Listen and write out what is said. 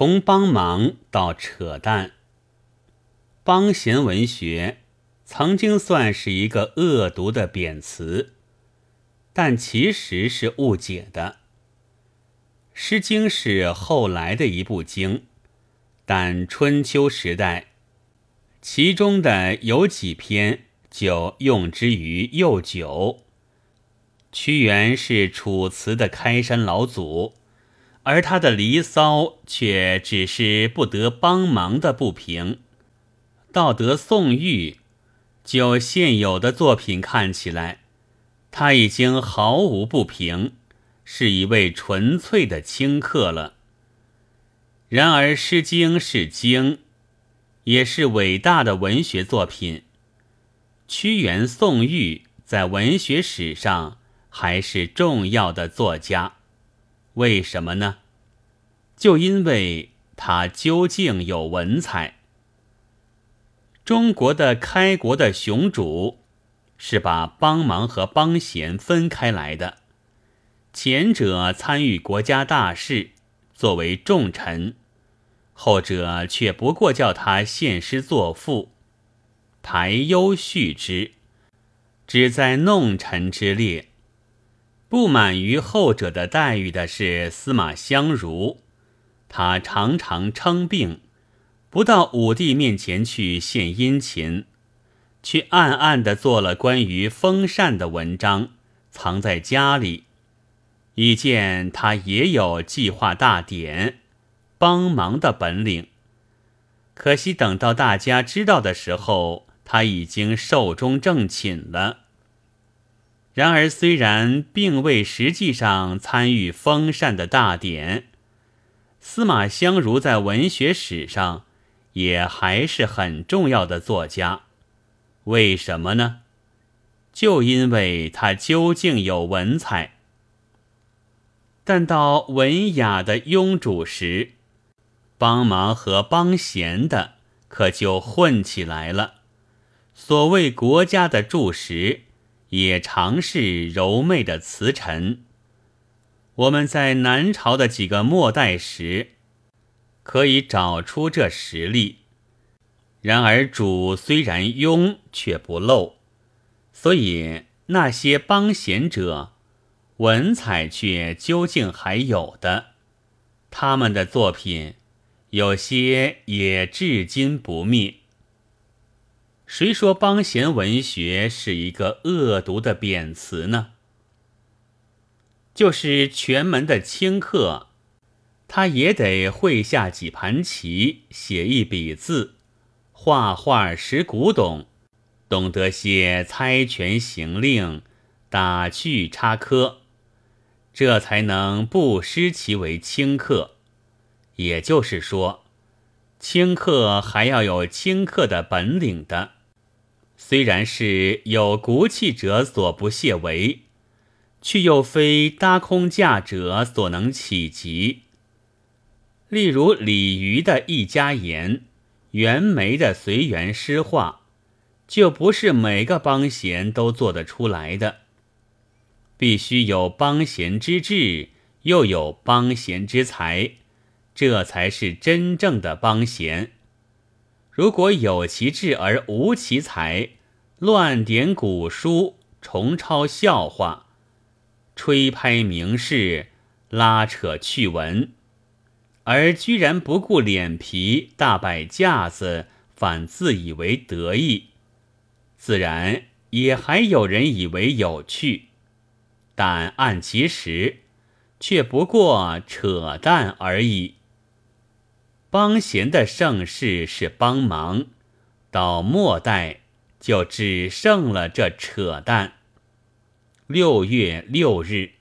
从帮忙到扯淡，帮闲文学曾经算是一个恶毒的贬词，但其实是误解的。《诗经》是后来的一部经，但春秋时代，其中的有几篇就用之于幼酒。屈原是楚辞的开山老祖。而他的《离骚》却只是不得帮忙的不平。道德宋玉，就现有的作品看起来，他已经毫无不平，是一位纯粹的清客了。然而，《诗经》是经，也是伟大的文学作品。屈原、宋玉在文学史上还是重要的作家。为什么呢？就因为他究竟有文采。中国的开国的雄主是把帮忙和帮闲分开来的，前者参与国家大事，作为重臣；后者却不过叫他献诗作赋，排忧叙之，只在弄臣之列。不满于后者的待遇的是司马相如，他常常称病，不到武帝面前去献殷勤，却暗暗地做了关于风扇的文章，藏在家里，以见他也有计划大典、帮忙的本领。可惜等到大家知道的时候，他已经寿终正寝了。然而，虽然并未实际上参与封禅的大典，司马相如在文学史上也还是很重要的作家。为什么呢？就因为他究竟有文采。但到文雅的庸主时，帮忙和帮闲的可就混起来了。所谓国家的柱石。也常是柔媚的词臣。我们在南朝的几个末代时，可以找出这实例。然而主虽然庸，却不漏，所以那些帮闲者，文采却究竟还有的。他们的作品，有些也至今不灭。谁说帮闲文学是一个恶毒的贬词呢？就是全门的清客，他也得会下几盘棋，写一笔字，画画识古董，懂得些猜拳行令、打趣插科，这才能不失其为清客。也就是说，清客还要有清客的本领的。虽然是有骨气者所不屑为，却又非搭空架者所能企及。例如李渔的一家言，袁枚的随园诗画，就不是每个帮闲都做得出来的。必须有帮闲之志，又有帮闲之才，这才是真正的帮闲。如果有其志而无其才，乱点古书，重抄笑话，吹拍名士，拉扯趣闻，而居然不顾脸皮，大摆架子，反自以为得意，自然也还有人以为有趣，但按其实，却不过扯淡而已。帮闲的盛世是帮忙，到末代。就只剩了这扯淡。六月六日。